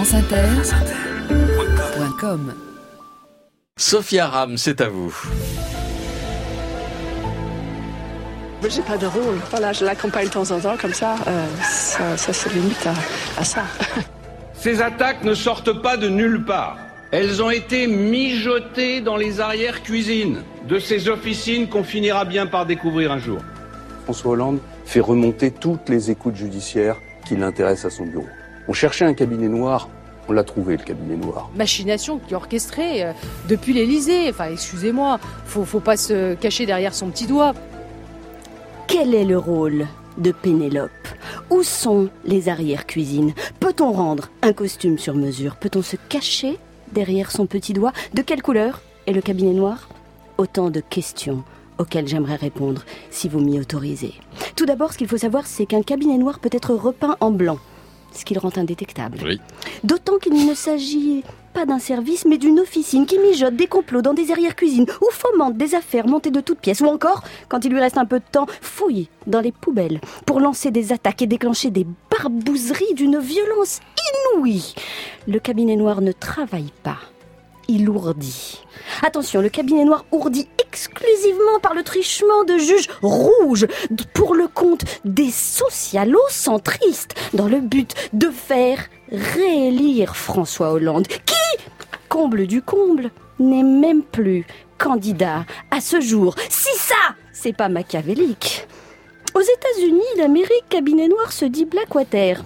franceinter.com Sophia Ram, c'est à vous. J'ai pas de rôle. Voilà, je l'accompagne de temps en temps comme ça. Euh, ça, ça se limite à, à ça. Ces attaques ne sortent pas de nulle part. Elles ont été mijotées dans les arrières-cuisines de ces officines qu'on finira bien par découvrir un jour. François Hollande fait remonter toutes les écoutes judiciaires qui l'intéressent à son bureau. On cherchait un cabinet noir, on l'a trouvé le cabinet noir. machination qui est orchestrée euh, depuis l'Elysée. Enfin, excusez-moi, faut, faut pas se cacher derrière son petit doigt. Quel est le rôle de Pénélope? Où sont les arrières-cuisines Peut-on rendre un costume sur mesure? Peut-on se cacher derrière son petit doigt? De quelle couleur est le cabinet noir? Autant de questions auxquelles j'aimerais répondre si vous m'y autorisez. Tout d'abord, ce qu'il faut savoir, c'est qu'un cabinet noir peut être repeint en blanc, ce qui le rend indétectable. Oui. D'autant qu'il ne s'agit pas d'un service, mais d'une officine qui mijote des complots dans des arrières-cuisines ou fomente des affaires montées de toutes pièces, ou encore, quand il lui reste un peu de temps, fouille dans les poubelles pour lancer des attaques et déclencher des barbouzeries d'une violence inouïe. Le cabinet noir ne travaille pas. Il ourdit. Attention, le cabinet noir ourdit exclusivement par le trichement de juges rouges pour le compte des socialo-centristes dans le but de faire réélire François Hollande, qui, comble du comble, n'est même plus candidat à ce jour. Si ça, c'est pas machiavélique. Aux États-Unis, l'Amérique cabinet noir se dit Blackwater.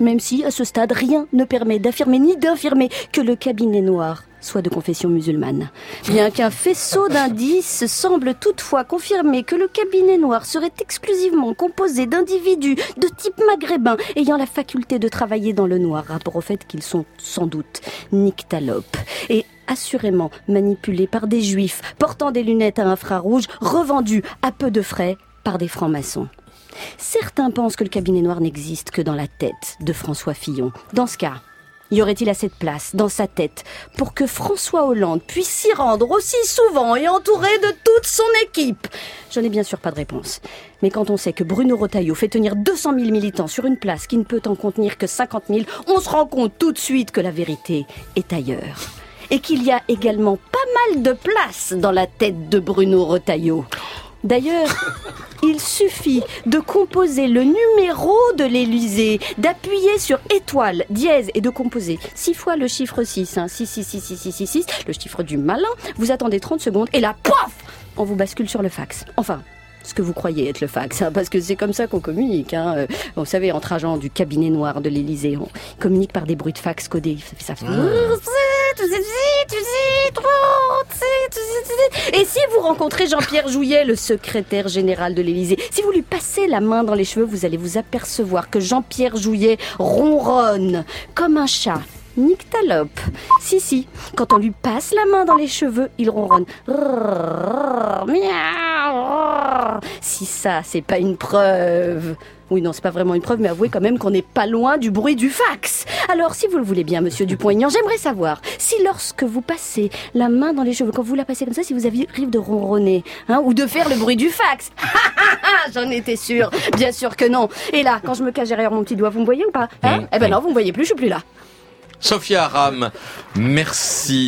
Même si, à ce stade, rien ne permet d'affirmer ni d'infirmer que le cabinet noir soit de confession musulmane. Bien qu'un faisceau d'indices semble toutefois confirmer que le cabinet noir serait exclusivement composé d'individus de type maghrébin ayant la faculté de travailler dans le noir, rapport au fait qu'ils sont sans doute nyctalopes et assurément manipulés par des juifs portant des lunettes à infrarouge revendus à peu de frais par des francs-maçons. Certains pensent que le cabinet noir n'existe que dans la tête de François Fillon. Dans ce cas, y aurait-il assez de place dans sa tête pour que François Hollande puisse s'y rendre aussi souvent et entouré de toute son équipe? Je n'ai bien sûr pas de réponse. Mais quand on sait que Bruno Retailleau fait tenir 200 000 militants sur une place qui ne peut en contenir que 50 000, on se rend compte tout de suite que la vérité est ailleurs. Et qu'il y a également pas mal de place dans la tête de Bruno Retailleau. D'ailleurs, il suffit de composer le numéro de l'Élysée, d'appuyer sur étoile, dièse et de composer six fois le chiffre 6, hein, 6, 6, 6, 6, 6, 6, 6, le chiffre du malin. Vous attendez 30 secondes et là, pof On vous bascule sur le fax. Enfin, ce que vous croyez être le fax, hein, parce que c'est comme ça qu'on communique. Hein. Euh, Vous savez, entre agents du cabinet noir de l'Élysée, on communique par des bruits de fax codés. Ça fait... Et si vous rencontrez Jean-Pierre Jouyet, le secrétaire général de l'Élysée, si vous lui passez la main dans les cheveux, vous allez vous apercevoir que Jean-Pierre Jouyet ronronne comme un chat. Nyctalope. Si, si. Quand on lui passe la main dans les cheveux, il ronronne. Si ça, c'est pas une preuve. Oui, non, c'est pas vraiment une preuve, mais avouez quand même qu'on n'est pas loin du bruit du fax. Alors, si vous le voulez bien, monsieur Dupont-Aignan, j'aimerais savoir si lorsque vous passez la main dans les cheveux, quand vous la passez comme ça, si vous arrive de ronronner, hein, ou de faire le bruit du fax. J'en étais sûre. Bien sûr que non. Et là, quand je me cache derrière mon petit doigt, vous me voyez ou pas hein? Eh ben non, vous me voyez plus, je suis plus là. Sophia Ram, merci.